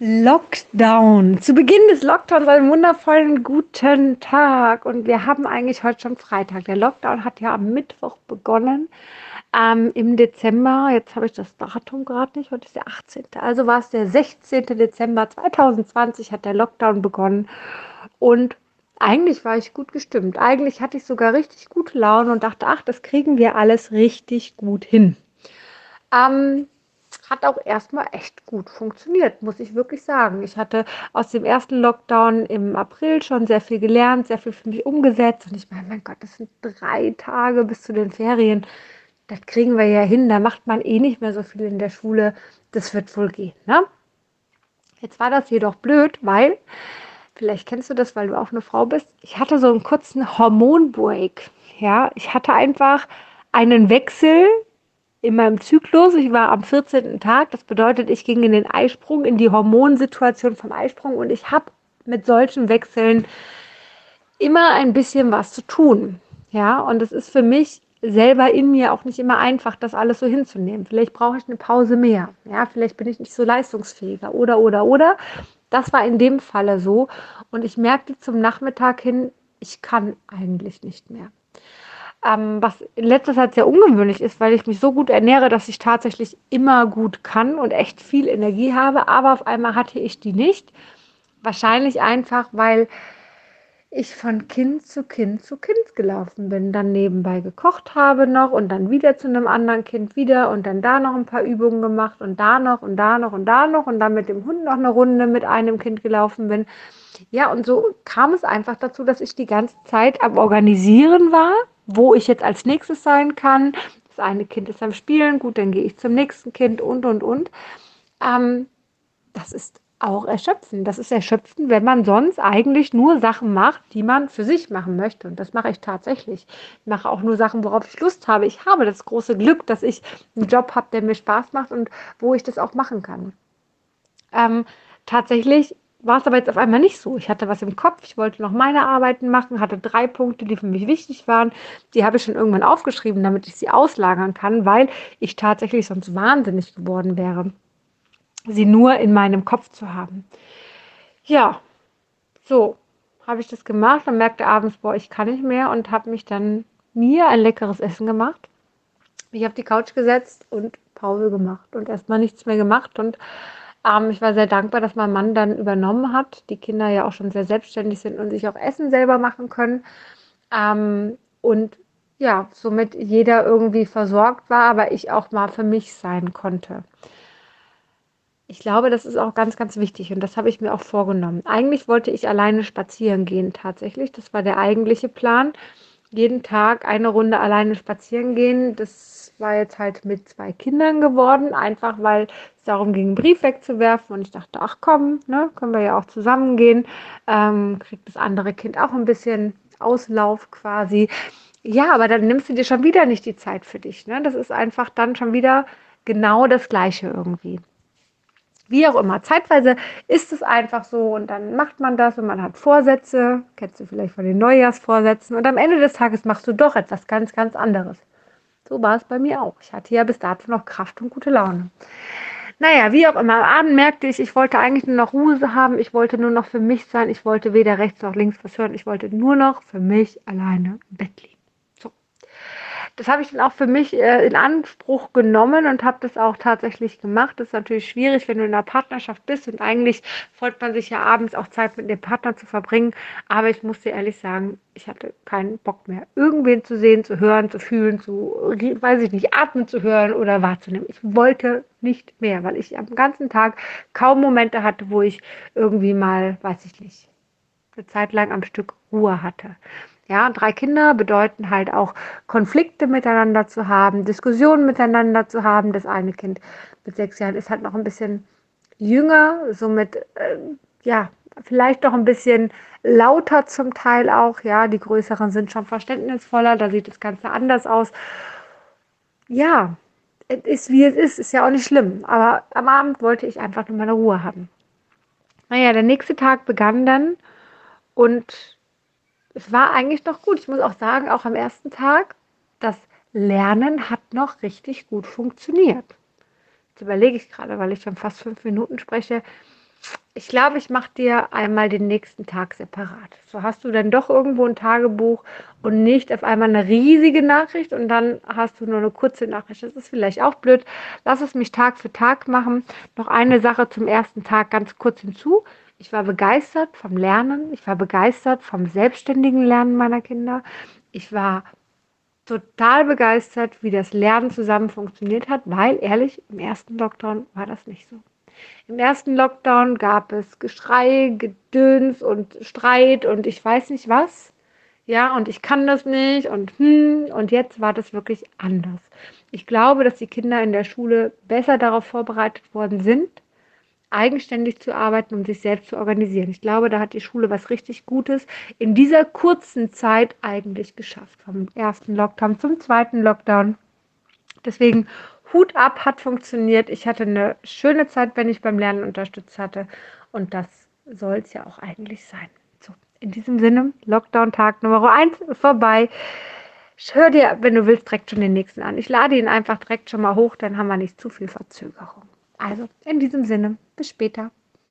Lockdown. Zu Beginn des Lockdowns einen wundervollen guten Tag. Und wir haben eigentlich heute schon Freitag. Der Lockdown hat ja am Mittwoch begonnen. Ähm, Im Dezember, jetzt habe ich das Datum gerade nicht, heute ist der 18. Also war es der 16. Dezember 2020 hat der Lockdown begonnen. Und eigentlich war ich gut gestimmt. Eigentlich hatte ich sogar richtig gute Laune und dachte, ach, das kriegen wir alles richtig gut hin. Ähm, hat auch erstmal echt gut funktioniert, muss ich wirklich sagen. Ich hatte aus dem ersten Lockdown im April schon sehr viel gelernt, sehr viel für mich umgesetzt. Und ich meine, mein Gott, das sind drei Tage bis zu den Ferien. Das kriegen wir ja hin. Da macht man eh nicht mehr so viel in der Schule. Das wird wohl gehen. Ne? Jetzt war das jedoch blöd, weil, vielleicht kennst du das, weil du auch eine Frau bist, ich hatte so einen kurzen Hormonbreak. Ja, ich hatte einfach einen Wechsel in meinem Zyklus. Ich war am 14. Tag. Das bedeutet, ich ging in den Eisprung, in die Hormonsituation vom Eisprung und ich habe mit solchen Wechseln immer ein bisschen was zu tun. Ja, und es ist für mich selber in mir auch nicht immer einfach, das alles so hinzunehmen. Vielleicht brauche ich eine Pause mehr. Ja, vielleicht bin ich nicht so leistungsfähiger oder, oder, oder. Das war in dem Falle so. Und ich merkte zum Nachmittag hin, ich kann eigentlich nicht mehr. Ähm, was in letzter Zeit sehr ungewöhnlich ist, weil ich mich so gut ernähre, dass ich tatsächlich immer gut kann und echt viel Energie habe. Aber auf einmal hatte ich die nicht. Wahrscheinlich einfach, weil ich von Kind zu Kind zu Kind gelaufen bin, dann nebenbei gekocht habe noch und dann wieder zu einem anderen Kind wieder und dann da noch ein paar Übungen gemacht und da noch und da noch und da noch und dann mit dem Hund noch eine Runde mit einem Kind gelaufen bin. Ja, und so kam es einfach dazu, dass ich die ganze Zeit am Organisieren war wo ich jetzt als nächstes sein kann. Das eine Kind ist am Spielen, gut, dann gehe ich zum nächsten Kind und, und, und. Ähm, das ist auch erschöpfend. Das ist erschöpfend, wenn man sonst eigentlich nur Sachen macht, die man für sich machen möchte. Und das mache ich tatsächlich. Ich mache auch nur Sachen, worauf ich Lust habe. Ich habe das große Glück, dass ich einen Job habe, der mir Spaß macht und wo ich das auch machen kann. Ähm, tatsächlich war es aber jetzt auf einmal nicht so. Ich hatte was im Kopf, ich wollte noch meine Arbeiten machen, hatte drei Punkte, die für mich wichtig waren. Die habe ich schon irgendwann aufgeschrieben, damit ich sie auslagern kann, weil ich tatsächlich sonst wahnsinnig geworden wäre, sie nur in meinem Kopf zu haben. Ja, so habe ich das gemacht und merkte abends, boah, ich kann nicht mehr und habe mich dann mir ein leckeres Essen gemacht. Ich habe die Couch gesetzt und Pause gemacht und erstmal nichts mehr gemacht und ähm, ich war sehr dankbar, dass mein Mann dann übernommen hat. Die Kinder ja auch schon sehr selbstständig sind und sich auch Essen selber machen können. Ähm, und ja, somit jeder irgendwie versorgt war, aber ich auch mal für mich sein konnte. Ich glaube, das ist auch ganz, ganz wichtig und das habe ich mir auch vorgenommen. Eigentlich wollte ich alleine spazieren gehen tatsächlich. Das war der eigentliche Plan. Jeden Tag eine Runde alleine spazieren gehen. Das war jetzt halt mit zwei Kindern geworden, einfach weil es darum ging, einen Brief wegzuwerfen. Und ich dachte, ach komm, ne, können wir ja auch zusammen gehen. Ähm, kriegt das andere Kind auch ein bisschen Auslauf quasi. Ja, aber dann nimmst du dir schon wieder nicht die Zeit für dich. Ne? Das ist einfach dann schon wieder genau das Gleiche irgendwie. Wie auch immer. Zeitweise ist es einfach so und dann macht man das und man hat Vorsätze, kennst du vielleicht von den Neujahrsvorsätzen und am Ende des Tages machst du doch etwas ganz, ganz anderes. So war es bei mir auch. Ich hatte ja bis dato noch Kraft und gute Laune. Naja, wie auch immer, am Abend merkte ich, ich wollte eigentlich nur noch Ruhe haben, ich wollte nur noch für mich sein, ich wollte weder rechts noch links was hören, ich wollte nur noch für mich alleine im Bett liegen das habe ich dann auch für mich äh, in Anspruch genommen und habe das auch tatsächlich gemacht. Das ist natürlich schwierig, wenn du in einer Partnerschaft bist und eigentlich freut man sich ja abends auch Zeit mit dem Partner zu verbringen. Aber ich muss dir ehrlich sagen, ich hatte keinen Bock mehr, irgendwen zu sehen, zu hören, zu fühlen, zu, weiß ich nicht, atmen zu hören oder wahrzunehmen. Ich wollte nicht mehr, weil ich am ganzen Tag kaum Momente hatte, wo ich irgendwie mal, weiß ich nicht, eine Zeit lang am Stück Ruhe hatte. Ja, drei Kinder bedeuten halt auch Konflikte miteinander zu haben, Diskussionen miteinander zu haben. Das eine Kind mit sechs Jahren ist halt noch ein bisschen jünger, somit äh, ja vielleicht doch ein bisschen lauter zum Teil auch. Ja, die größeren sind schon verständnisvoller, da sieht das Ganze anders aus. Ja, es ist wie es ist, ist ja auch nicht schlimm. Aber am Abend wollte ich einfach nur meine Ruhe haben. Naja, der nächste Tag begann dann und es war eigentlich noch gut. Ich muss auch sagen, auch am ersten Tag, das Lernen hat noch richtig gut funktioniert. Jetzt überlege ich gerade, weil ich schon fast fünf Minuten spreche. ich glaube, ich mache dir einmal den nächsten Tag separat. So hast du dann doch irgendwo ein Tagebuch und nicht auf einmal eine riesige Nachricht und dann hast du nur eine kurze Nachricht. Das ist vielleicht auch blöd. Lass es mich Tag für Tag machen. Noch eine Sache zum ersten Tag ganz kurz hinzu. Ich war begeistert vom Lernen. Ich war begeistert vom selbstständigen Lernen meiner Kinder. Ich war total begeistert, wie das Lernen zusammen funktioniert hat, weil ehrlich, im ersten Lockdown war das nicht so. Im ersten Lockdown gab es Geschrei, Gedöns und Streit und ich weiß nicht was. Ja, und ich kann das nicht und hm, und jetzt war das wirklich anders. Ich glaube, dass die Kinder in der Schule besser darauf vorbereitet worden sind, eigenständig zu arbeiten, um sich selbst zu organisieren. Ich glaube, da hat die Schule was richtig Gutes in dieser kurzen Zeit eigentlich geschafft. Vom ersten Lockdown zum zweiten Lockdown. Deswegen Hut ab, hat funktioniert. Ich hatte eine schöne Zeit, wenn ich beim Lernen unterstützt hatte. Und das soll es ja auch eigentlich sein. So, in diesem Sinne, Lockdown-Tag Nummer 1 vorbei. Hör dir, wenn du willst, direkt schon den nächsten an. Ich lade ihn einfach direkt schon mal hoch, dann haben wir nicht zu viel Verzögerung. Also, in diesem Sinne, bis später.